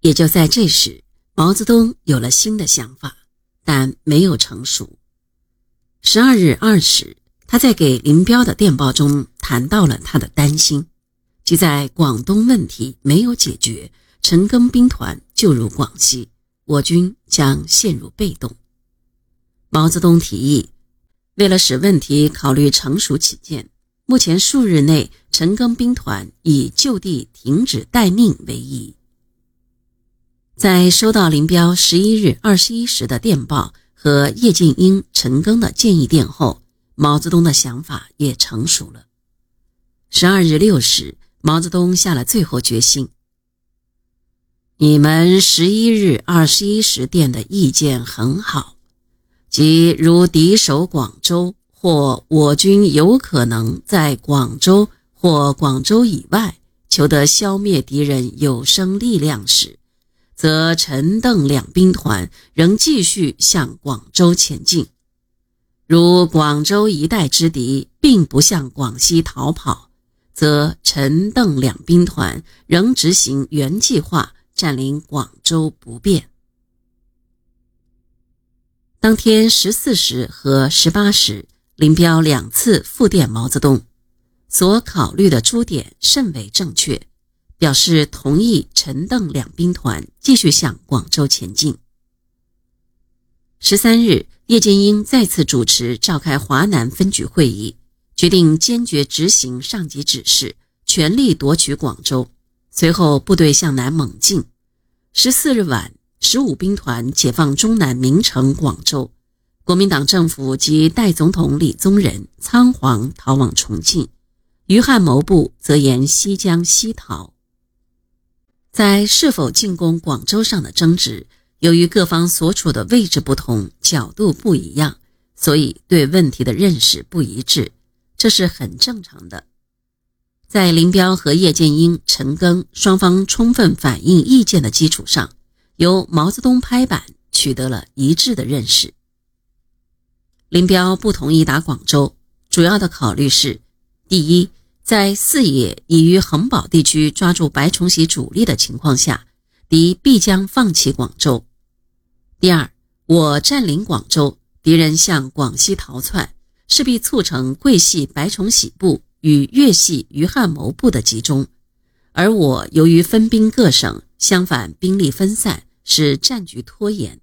也就在这时，毛泽东有了新的想法，但没有成熟。十二日二时，他在给林彪的电报中谈到了他的担心，即在广东问题没有解决，陈赓兵团就入广西，我军将陷入被动。毛泽东提议，为了使问题考虑成熟起见，目前数日内，陈赓兵团以就地停止待命为宜。在收到林彪十一日二十一时的电报。和叶剑英、陈赓的建议电后，毛泽东的想法也成熟了。十二日六时，毛泽东下了最后决心：你们十一日二十一时电的意见很好，即如敌守广州，或我军有可能在广州或广州以外求得消灭敌人有生力量时。则陈邓两兵团仍继续向广州前进。如广州一带之敌并不向广西逃跑，则陈邓两兵团仍执行原计划占领广州不变。当天十四时和十八时，林彪两次复电毛泽东，所考虑的诸点甚为正确。表示同意陈邓两兵团继续向广州前进。十三日，叶剑英再次主持召开华南分局会议，决定坚决执行上级指示，全力夺取广州。随后，部队向南猛进。十四日晚，十五兵团解放中南名城广州，国民党政府及代总统李宗仁仓皇逃往重庆，余汉谋部则沿西江西逃。在是否进攻广州上的争执，由于各方所处的位置不同、角度不一样，所以对问题的认识不一致，这是很正常的。在林彪和叶剑英、陈赓双方充分反映意见的基础上，由毛泽东拍板，取得了一致的认识。林彪不同意打广州，主要的考虑是：第一。在四野已于恒宝地区抓住白崇禧主力的情况下，敌必将放弃广州。第二，我占领广州，敌人向广西逃窜，势必促成桂系白崇禧部与粤系余汉谋部的集中，而我由于分兵各省，相反兵力分散，使战局拖延。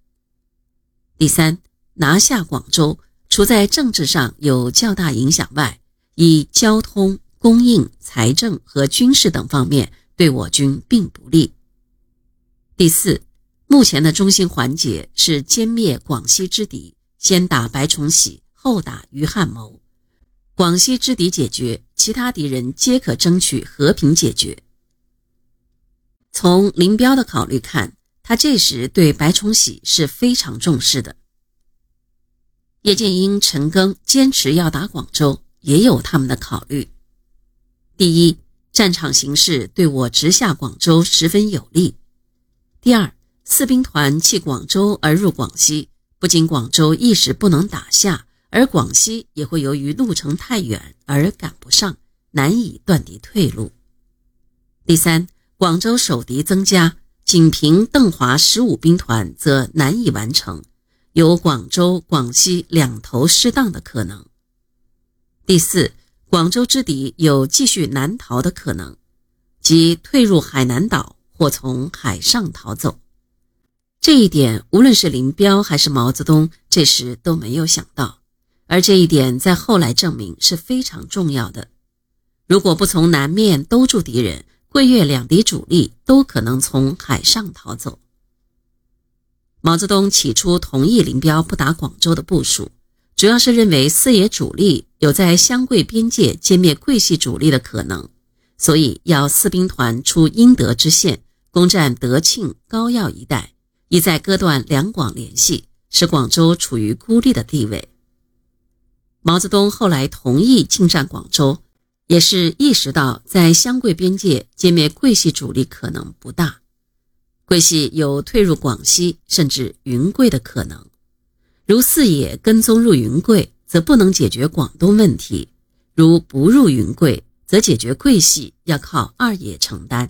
第三，拿下广州，除在政治上有较大影响外，以交通。供应、财政和军事等方面对我军并不利。第四，目前的中心环节是歼灭广西之敌，先打白崇禧，后打余汉谋。广西之敌解决，其他敌人皆可争取和平解决。从林彪的考虑看，他这时对白崇禧是非常重视的。叶剑英、陈赓坚持要打广州，也有他们的考虑。第一，战场形势对我直下广州十分有利。第二，四兵团弃广州而入广西，不仅广州一时不能打下，而广西也会由于路程太远而赶不上，难以断敌退路。第三，广州守敌增加，仅凭邓华十五兵团则难以完成，有广州、广西两头失当的可能。第四。广州之敌有继续南逃的可能，即退入海南岛或从海上逃走。这一点，无论是林彪还是毛泽东，这时都没有想到。而这一点在后来证明是非常重要的。如果不从南面兜住敌人，桂粤两敌主力都可能从海上逃走。毛泽东起初同意林彪不打广州的部署。主要是认为四野主力有在湘桂边界歼灭桂系主力的可能，所以要四兵团出英德支线，攻占德庆、高要一带，意在割断两广联系，使广州处于孤立的地位。毛泽东后来同意进占广州，也是意识到在湘桂边界歼灭桂系主力可能不大，桂系有退入广西甚至云贵的可能。如四野跟踪入云贵，则不能解决广东问题；如不入云贵，则解决桂系要靠二野承担。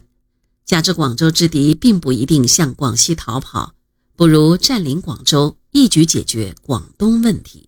加之广州之敌并不一定向广西逃跑，不如占领广州，一举解决广东问题。